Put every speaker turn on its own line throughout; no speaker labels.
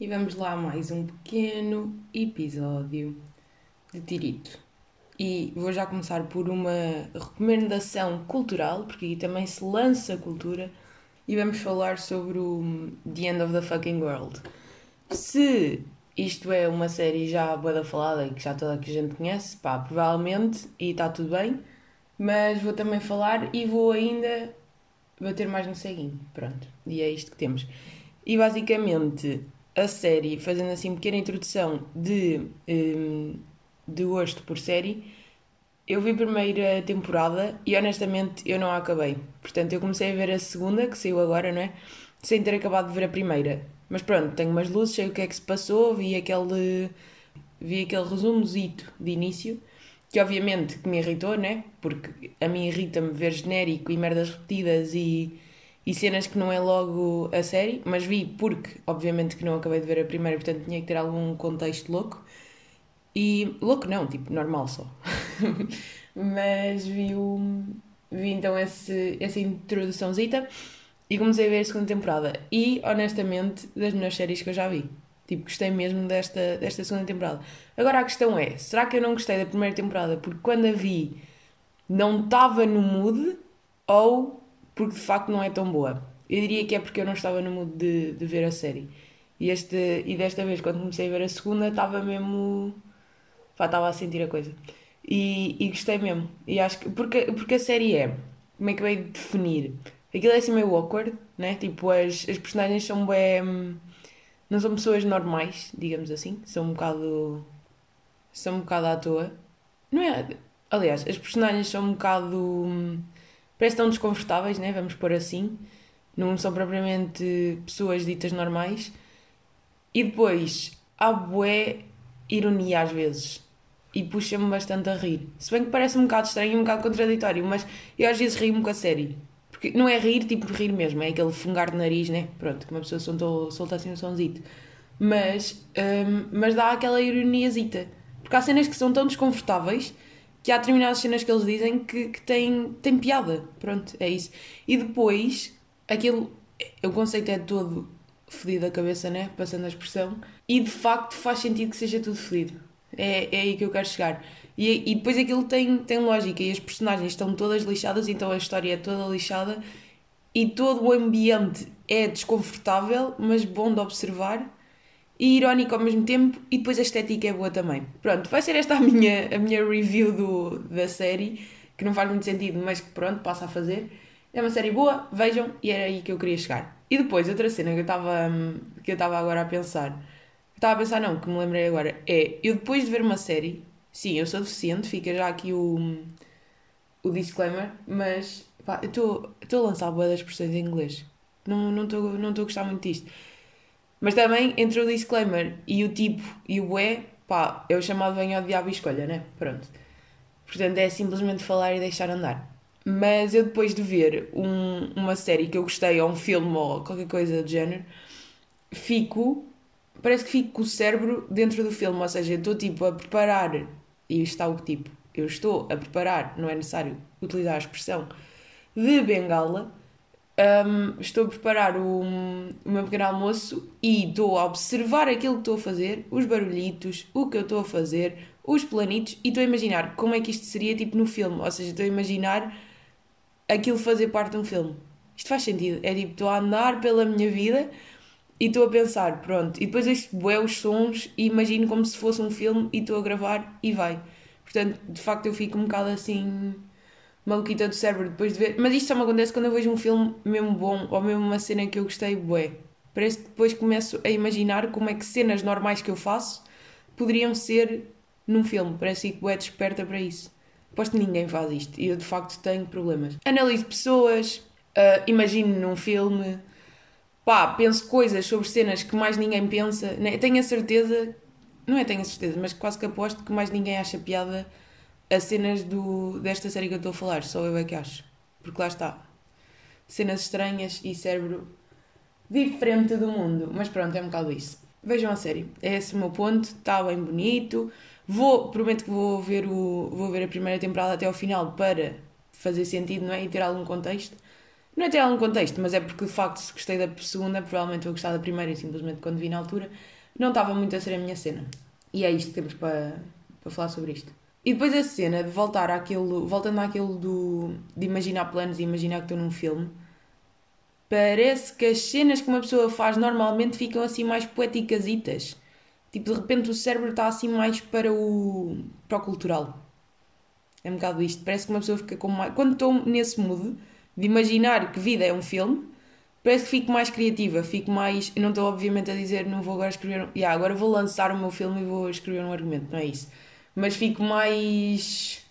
E vamos lá a mais um pequeno episódio de Tirito. E vou já começar por uma recomendação cultural, porque aqui também se lança cultura, e vamos falar sobre o The End of the Fucking World. Se isto é uma série já boa falada e que já toda a gente conhece, pá, provavelmente, e está tudo bem, mas vou também falar e vou ainda bater mais no ceguinho. Pronto, e é isto que temos. E basicamente a série, fazendo assim pequena introdução de, um, de gosto por série, eu vi a primeira temporada e honestamente eu não a acabei. Portanto, eu comecei a ver a segunda, que saiu agora, não é? Sem ter acabado de ver a primeira. Mas pronto, tenho umas luzes, sei o que é que se passou, vi aquele, vi aquele resumozito de início, que obviamente que me irritou, né? Porque a mim irrita-me ver genérico e merdas repetidas e e cenas que não é logo a série, mas vi porque, obviamente, que não acabei de ver a primeira, portanto tinha que ter algum contexto louco. E louco não, tipo, normal só. mas vi, o, vi então esse, essa introduçãozita e comecei a ver a segunda temporada. E, honestamente, das melhores séries que eu já vi. Tipo, gostei mesmo desta, desta segunda temporada. Agora a questão é: será que eu não gostei da primeira temporada porque quando a vi não estava no mood ou porque de facto não é tão boa. Eu diria que é porque eu não estava no mood de, de ver a série. E, este, e desta vez, quando comecei a ver a segunda, estava mesmo. Pá, estava a sentir a coisa. E, e gostei mesmo. E acho que. Porque, porque a série é. Como é que eu de definir? Aquilo é assim meio awkward, né? Tipo, as, as personagens são bem. Não são pessoas normais, digamos assim. São um bocado. São um bocado à toa. Não é? Aliás, as personagens são um bocado parece tão desconfortáveis, né? vamos pôr assim. Não são propriamente pessoas ditas normais. E depois, há bué ironia às vezes. E puxa-me bastante a rir. Se bem que parece um bocado estranho e um bocado contraditório, mas eu às vezes rio-me com a série. Porque não é rir, tipo rir mesmo, é aquele fungar de nariz, né? Pronto, que uma pessoa soltou, solta assim um sonzito. Mas, um, mas dá aquela ironiazita. Porque há cenas que são tão desconfortáveis que há determinadas cenas que eles dizem que, que têm, têm piada. Pronto, é isso. E depois, aquilo. O conceito é todo fedido a cabeça, né? Passando a expressão. E de facto faz sentido que seja tudo fedido. É, é aí que eu quero chegar. E, e depois aquilo tem, tem lógica e as personagens estão todas lixadas, então a história é toda lixada e todo o ambiente é desconfortável, mas bom de observar e irónico ao mesmo tempo e depois a estética é boa também. Pronto, vai ser esta a minha, a minha review do, da série, que não faz muito sentido, mas que pronto, passa a fazer. É uma série boa, vejam, e era aí que eu queria chegar. E depois, outra cena que eu estava que eu estava agora a pensar, estava a pensar não, que me lembrei agora, é, eu depois de ver uma série, sim, eu sou deficiente, fica já aqui o, o disclaimer, mas pá, eu estou a lançar boas expressões em inglês. Não estou não não a gostar muito disto. Mas também, entre o disclaimer e o tipo e o é, pá, o chamado venho ao diabo e escolha, né? Pronto. Portanto, é simplesmente falar e deixar andar. Mas eu depois de ver um, uma série que eu gostei, ou um filme, ou qualquer coisa do género, fico. Parece que fico com o cérebro dentro do filme, ou seja, eu estou tipo a preparar, e está o tipo, eu estou a preparar, não é necessário utilizar a expressão, de bengala um, estou a preparar o, o meu pequeno almoço e estou a observar aquilo que estou a fazer, os barulhitos, o que eu estou a fazer, os planitos e estou a imaginar como é que isto seria tipo no filme. Ou seja, estou a imaginar aquilo fazer parte de um filme. Isto faz sentido. É tipo, estou a andar pela minha vida e estou a pensar, pronto. E depois isto bué os sons e imagino como se fosse um filme e estou a gravar e vai. Portanto, de facto, eu fico um bocado assim maluquita do cérebro depois de ver. Mas isto só me acontece quando eu vejo um filme mesmo bom ou mesmo uma cena que eu gostei, bué. Parece que depois começo a imaginar como é que cenas normais que eu faço poderiam ser num filme. Parece que bué desperta para isso. Aposto que ninguém faz isto e eu de facto tenho problemas. Analiso pessoas, uh, imagino num filme, pá, penso coisas sobre cenas que mais ninguém pensa. Né? Tenho a certeza, não é tenho a certeza, mas quase que aposto que mais ninguém acha piada as cenas do, desta série que eu estou a falar, só eu é que acho. Porque lá está. Cenas estranhas e cérebro diferente do mundo. Mas pronto, é um bocado isso. Vejam a série. É esse o meu ponto. Está bem bonito. Vou, prometo que vou ver, o, vou ver a primeira temporada até ao final para fazer sentido, não é? E ter algum contexto. Não é ter algum contexto, mas é porque de facto, se gostei da segunda, provavelmente vou gostar da primeira e simplesmente quando vi na altura, não estava muito a ser a minha cena. E é isto que temos para, para falar sobre isto. E depois a cena de voltar àquilo, voltando àquilo do, de imaginar planos e imaginar que estou num filme, parece que as cenas que uma pessoa faz normalmente ficam assim mais poéticasitas. Tipo, de repente o cérebro está assim mais para o, para o cultural. É um bocado isto. Parece que uma pessoa fica com mais. Quando estou nesse mood de imaginar que vida é um filme, parece que fico mais criativa, fico mais. Não estou, obviamente, a dizer não vou agora escrever. Yeah, agora vou lançar o meu filme e vou escrever um argumento, não é isso. Mas fico mais.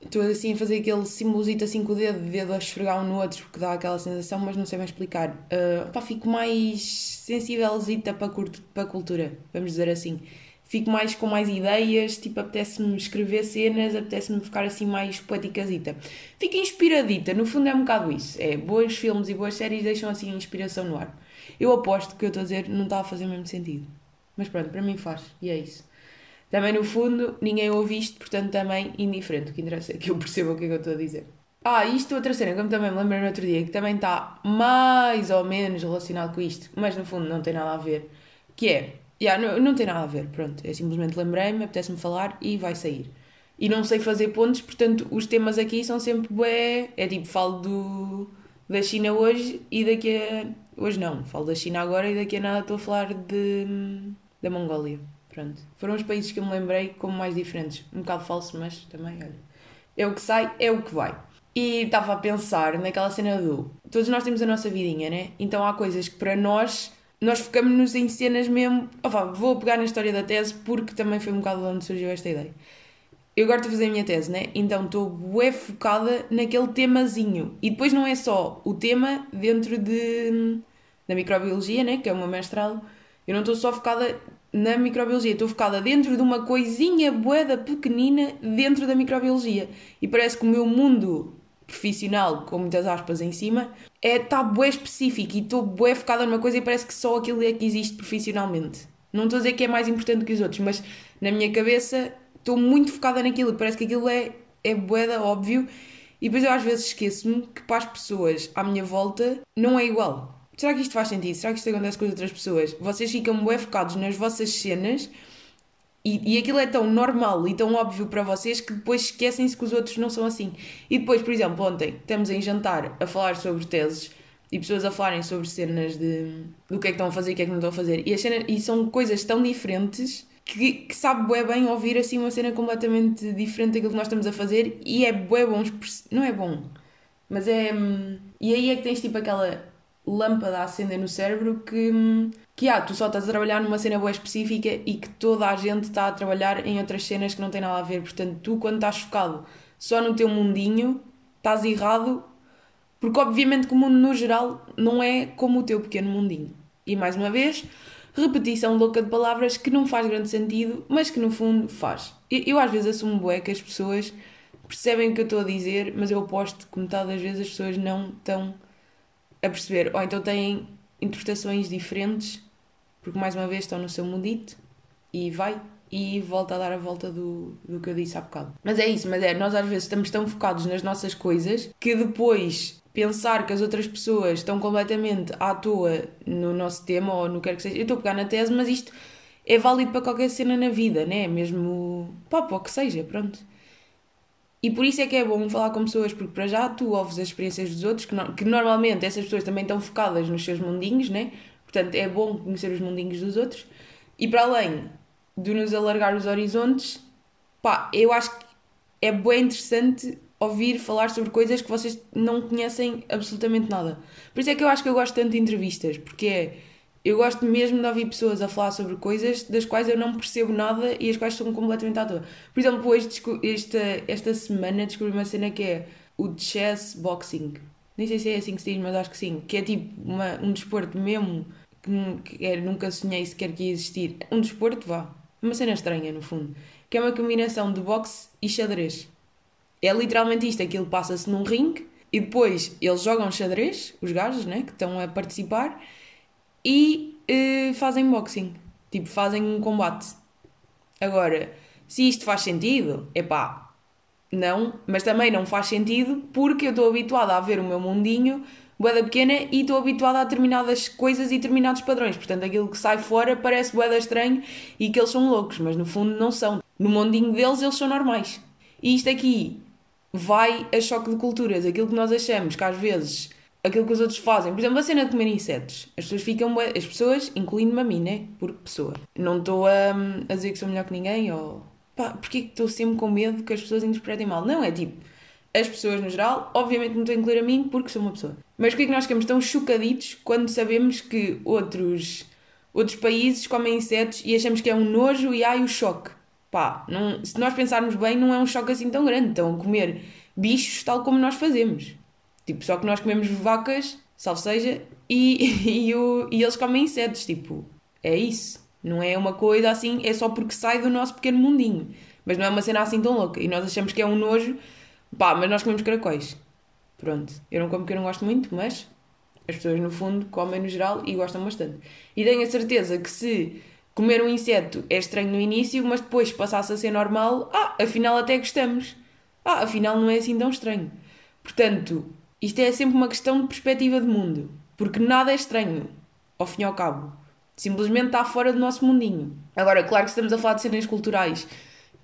Estou assim a fazer aquele simbolzito assim com o dedo, o dedo a esfregar um no outro, porque dá aquela sensação, mas não sei bem explicar. Uh, pá, fico mais sensivelzita para, a cultura, vamos dizer assim fico mais com mais ideias, tipo, apetece-me escrever cenas, apetece-me ficar assim mais poeticazita. Fico inspiradita, no fundo é um bocado isso. É, bons filmes e boas séries deixam assim inspiração no ar. Eu aposto que eu estou a dizer não está a fazer o mesmo sentido. Mas pronto, para mim faz, e é isso. Também no fundo, ninguém ouve isto, portanto também indiferente. O que interessa é que eu perceba o que é que eu estou a dizer. Ah, isto outra cena que eu também me lembrei no outro dia, que também está mais ou menos relacionado com isto, mas no fundo não tem nada a ver, que é Yeah, não, não tem nada a ver, pronto. É simplesmente lembrei-me, apetece-me falar e vai sair. E não sei fazer pontos, portanto, os temas aqui são sempre bué. É tipo, falo do, da China hoje e daqui a. Hoje não, falo da China agora e daqui a nada estou a falar de, da Mongólia. Pronto. Foram os países que eu me lembrei como mais diferentes. Um bocado falso, mas também, olha. É o que sai, é o que vai. E estava a pensar naquela cena do. Todos nós temos a nossa vidinha, né? Então há coisas que para nós nós focamos-nos em cenas mesmo. Vá, vou pegar na história da tese porque também foi um bocado de onde surgiu esta ideia. Eu agora estou a fazer a minha tese, né? Então estou bué focada naquele temazinho. E depois não é só o tema dentro de, da microbiologia, né? Que é o meu mestrado. Eu não estou só focada na microbiologia, estou focada dentro de uma coisinha boeda pequenina dentro da microbiologia. E parece que o meu mundo profissional, com muitas aspas em cima, é está bué específico e estou bué focada numa coisa e parece que só aquilo é que existe profissionalmente. Não estou a dizer que é mais importante que os outros, mas na minha cabeça estou muito focada naquilo, parece que aquilo é, é bué óbvio e depois eu às vezes esqueço-me que para as pessoas à minha volta não é igual. Será que isto faz sentido? Será que isto acontece com as outras pessoas? Vocês ficam bué focados nas vossas cenas e, e aquilo é tão normal e tão óbvio para vocês que depois esquecem-se que os outros não são assim. E depois, por exemplo, ontem estamos em jantar a falar sobre teses e pessoas a falarem sobre cenas de do que é que estão a fazer e o que é que não estão a fazer. E, cenas, e são coisas tão diferentes que, que sabe bué bem ouvir assim uma cena completamente diferente daquilo que nós estamos a fazer e é bué bom, não é bom, mas é... Hum, e aí é que tens tipo aquela lâmpada a acender no cérebro que, que ah, tu só estás a trabalhar numa cena boa específica e que toda a gente está a trabalhar em outras cenas que não têm nada a ver. Portanto, tu, quando estás focado só no teu mundinho, estás errado, porque obviamente que o mundo no geral não é como o teu pequeno mundinho. E mais uma vez, repetição louca de palavras que não faz grande sentido, mas que no fundo faz. Eu, eu às vezes assumo bué que as pessoas percebem o que eu estou a dizer, mas eu aposto que metade das vezes as pessoas não estão a perceber, ou então têm interpretações diferentes, porque mais uma vez estão no seu mundito e vai e volta a dar a volta do, do que eu disse há bocado. Mas é isso, mas é, nós às vezes estamos tão focados nas nossas coisas que depois pensar que as outras pessoas estão completamente à toa no nosso tema ou no que quer que seja. Eu estou a pegar na tese, mas isto é válido para qualquer cena na vida, né? Mesmo pá, para o que seja, pronto. E por isso é que é bom falar com pessoas, porque para já tu ouves as experiências dos outros, que, no, que normalmente essas pessoas também estão focadas nos seus mundinhos, né? Portanto, é bom conhecer os mundinhos dos outros. E para além de nos alargar os horizontes, pá, eu acho que é bem interessante ouvir falar sobre coisas que vocês não conhecem absolutamente nada. Por isso é que eu acho que eu gosto tanto de entrevistas, porque é eu gosto mesmo de ouvir pessoas a falar sobre coisas das quais eu não percebo nada e as quais são completamente à toa. Por exemplo, hoje, esta, esta semana descobri uma cena que é o chess boxing. Nem sei se é assim que se diz, mas acho que sim. Que é tipo uma, um desporto mesmo que, é, nunca sonhei sequer que ia existir. Um desporto, vá. Uma cena estranha, no fundo. Que é uma combinação de boxe e xadrez. É literalmente isto. Aquilo passa-se num ringue e depois eles jogam xadrez, os gajos, né, que estão a participar e uh, fazem boxing. Tipo, fazem um combate. Agora, se isto faz sentido, é pá, Não, mas também não faz sentido porque eu estou habituada a ver o meu mundinho boeda pequena e estou habituada a determinadas coisas e determinados padrões. Portanto, aquilo que sai fora parece boeda estranho e que eles são loucos, mas no fundo não são. No mundinho deles, eles são normais. E isto aqui vai a choque de culturas. Aquilo que nós achamos que às vezes aquilo que os outros fazem. Por exemplo, a cena de comer insetos. As pessoas ficam. As pessoas, incluindo-me a mim, né? Por pessoa. Não estou a, a dizer que sou melhor que ninguém ou. Pá, porquê que estou sempre com medo que as pessoas interpretem mal? Não, é tipo. As pessoas no geral, obviamente não estou a incluir a mim porque sou uma pessoa. Mas porquê que nós ficamos tão chocaditos quando sabemos que outros, outros países comem insetos e achamos que é um nojo e ai o choque? Pá, não, se nós pensarmos bem, não é um choque assim tão grande. Estão a comer bichos tal como nós fazemos. Tipo, só que nós comemos vacas, salve seja, e, e, o, e eles comem insetos. Tipo, é isso. Não é uma coisa assim, é só porque sai do nosso pequeno mundinho. Mas não é uma cena assim tão louca. E nós achamos que é um nojo, pá, mas nós comemos caracóis. Pronto. Eu não como porque eu não gosto muito, mas as pessoas no fundo comem no geral e gostam bastante. E tenho a certeza que se comer um inseto é estranho no início, mas depois passasse a ser normal, ah, afinal até gostamos. Ah, afinal não é assim tão estranho. Portanto, isto é sempre uma questão de perspectiva de mundo, porque nada é estranho, ao fim e ao cabo. Simplesmente está fora do nosso mundinho. Agora, claro que estamos a falar de cenas culturais,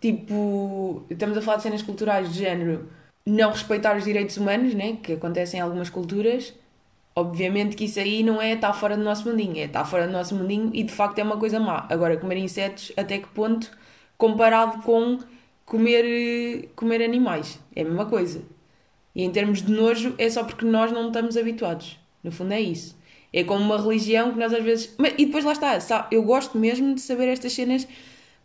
tipo, estamos a falar de cenas culturais de género não respeitar os direitos humanos, né, que acontecem em algumas culturas. Obviamente que isso aí não é estar fora do nosso mundinho, é estar fora do nosso mundinho e de facto é uma coisa má. Agora, comer insetos, até que ponto, comparado com comer, comer animais? É a mesma coisa. E em termos de nojo, é só porque nós não estamos habituados. No fundo, é isso. É como uma religião que nós às vezes. E depois lá está, eu gosto mesmo de saber estas cenas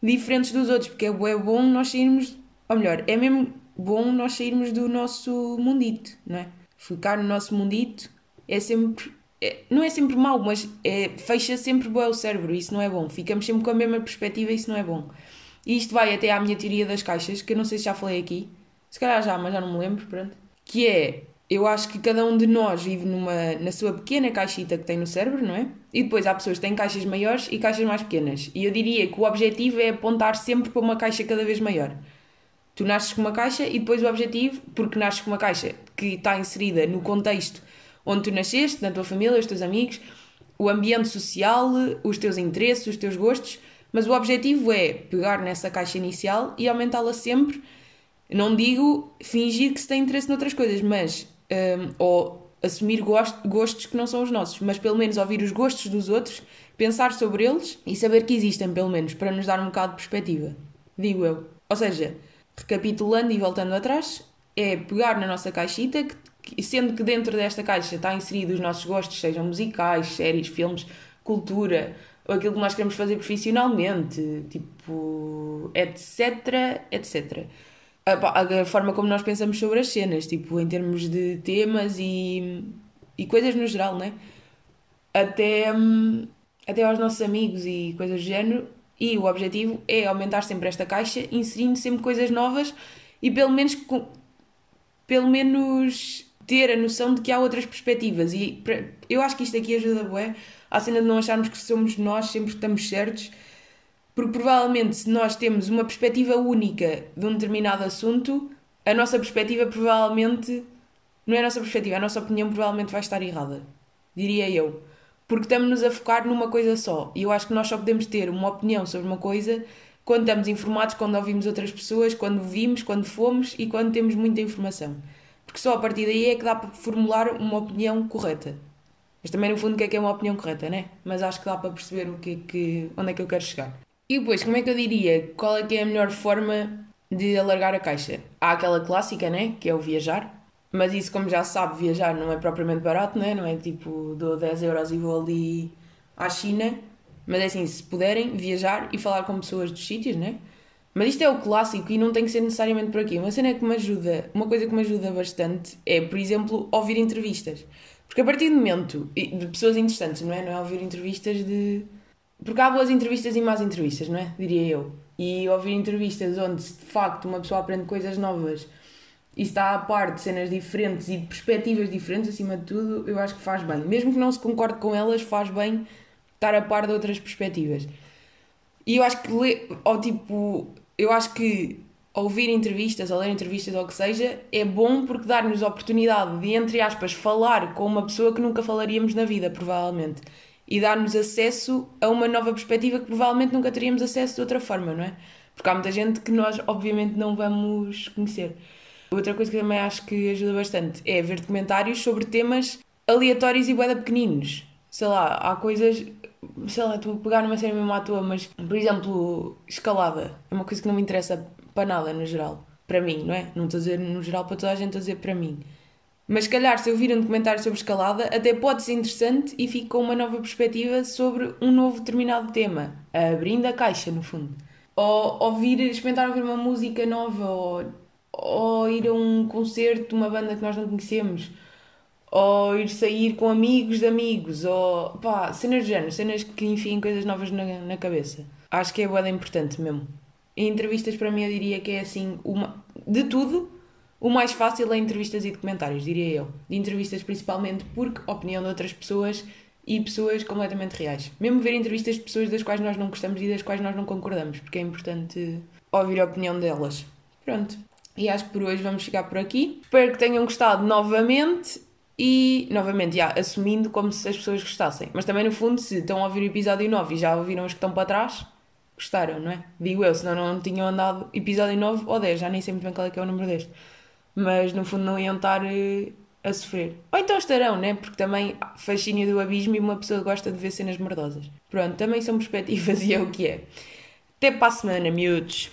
diferentes dos outros, porque é bom nós sairmos. Ou melhor, é mesmo bom nós sairmos do nosso mundito, não é? Ficar no nosso mundito é sempre. É, não é sempre mau, mas é, fecha sempre bom o cérebro, isso não é bom. Ficamos sempre com a mesma perspectiva, isso não é bom. E isto vai até à minha teoria das caixas, que eu não sei se já falei aqui. Se calhar já, mas já não me lembro, pronto que é eu acho que cada um de nós vive numa, na sua pequena caixita que tem no cérebro, não é? E depois há pessoas que têm caixas maiores e caixas mais pequenas. E eu diria que o objetivo é apontar sempre para uma caixa cada vez maior. Tu nasces com uma caixa e depois o objetivo, porque nasces com uma caixa que está inserida no contexto onde tu nasceste, na tua família, os teus amigos, o ambiente social, os teus interesses, os teus gostos, mas o objetivo é pegar nessa caixa inicial e aumentá-la sempre não digo fingir que se tem interesse noutras coisas, mas. Um, ou assumir gost, gostos que não são os nossos, mas pelo menos ouvir os gostos dos outros, pensar sobre eles e saber que existem, pelo menos, para nos dar um bocado de perspectiva. Digo eu. Ou seja, recapitulando e voltando atrás, é pegar na nossa caixita, que, sendo que dentro desta caixa está inserido os nossos gostos, sejam musicais, séries, filmes, cultura, ou aquilo que nós queremos fazer profissionalmente, tipo, etc, etc a, a, forma como nós pensamos sobre as cenas, tipo, em termos de temas e, e coisas no geral, né? Até, hum, até aos nossos amigos e coisas do género. E o objetivo é aumentar sempre esta caixa, inserindo sempre coisas novas e pelo menos, pelo menos ter a noção de que há outras perspectivas. E eu acho que isto aqui ajuda bué à cena de não acharmos que somos nós sempre que estamos certos porque provavelmente, se nós temos uma perspectiva única de um determinado assunto, a nossa perspectiva provavelmente. Não é a nossa perspectiva, a nossa opinião provavelmente vai estar errada. Diria eu. Porque estamos-nos a focar numa coisa só. E eu acho que nós só podemos ter uma opinião sobre uma coisa quando estamos informados, quando ouvimos outras pessoas, quando vimos, quando fomos e quando temos muita informação. Porque só a partir daí é que dá para formular uma opinião correta. Mas também no fundo o que é que é uma opinião correta, né? Mas acho que dá para perceber o que é que, onde é que eu quero chegar. E depois, como é que eu diria? Qual é que é a melhor forma de alargar a caixa? Há aquela clássica, né? Que é o viajar. Mas isso, como já sabe, viajar não é propriamente barato, né? Não é tipo, dou 10 euros e vou ali à China. Mas é assim, se puderem, viajar e falar com pessoas dos sítios, né? Mas isto é o clássico e não tem que ser necessariamente por aqui. Uma cena que me ajuda, uma coisa que me ajuda bastante é, por exemplo, ouvir entrevistas. Porque a partir do momento de pessoas interessantes, não é? Não é ouvir entrevistas de porque há boas entrevistas e más entrevistas, não é? Diria eu. E ouvir entrevistas onde de facto uma pessoa aprende coisas novas e está a par de cenas diferentes e de perspectivas diferentes, acima de tudo, eu acho que faz bem. Mesmo que não se concorde com elas, faz bem estar a par de outras perspectivas. E eu acho que, ou tipo, eu acho que ouvir entrevistas ou ler entrevistas ou o que seja, é bom porque dá-nos a oportunidade de, entre aspas, falar com uma pessoa que nunca falaríamos na vida, provavelmente. E dar-nos acesso a uma nova perspectiva que provavelmente nunca teríamos acesso de outra forma, não é? Porque há muita gente que nós, obviamente, não vamos conhecer. Outra coisa que também acho que ajuda bastante é ver documentários sobre temas aleatórios e bué pequeninos. Sei lá, há coisas sei lá, estou a pegar numa série mesmo à toa, mas, por exemplo, escalada é uma coisa que não me interessa para nada no geral. Para mim, não é? Não estou a dizer no geral para toda a gente, estou a dizer para mim. Mas se calhar, se eu vir um documentário sobre escalada, até pode ser interessante e com uma nova perspectiva sobre um novo determinado tema, abrindo a caixa, no fundo. Ou ouvir, experimentar ouvir uma música nova, ou, ou ir a um concerto de uma banda que nós não conhecemos ou ir sair com amigos de amigos, ou pá, cenas de género, cenas que enfim coisas novas na, na cabeça. Acho que é boa importante mesmo. Em entrevistas, para mim, eu diria que é assim, uma, de tudo, o mais fácil é entrevistas e documentários, diria eu. De entrevistas principalmente porque opinião de outras pessoas e pessoas completamente reais. Mesmo ver entrevistas de pessoas das quais nós não gostamos e das quais nós não concordamos, porque é importante ouvir a opinião delas. Pronto. E acho que por hoje vamos chegar por aqui. Espero que tenham gostado novamente e, novamente, já, assumindo como se as pessoas gostassem. Mas também, no fundo, se estão a ouvir o episódio 9 e já ouviram os que estão para trás, gostaram, não é? Digo eu, senão não tinham andado episódio 9 ou 10, já nem sei muito bem qual é que é o número deste. Mas, no fundo, não iam estar uh, a sofrer. Ou então estarão, né? Porque também fascínio do abismo e uma pessoa gosta de ver cenas merdosas. Pronto, também são perspectivas e é o que é. Até para a semana, miúdos!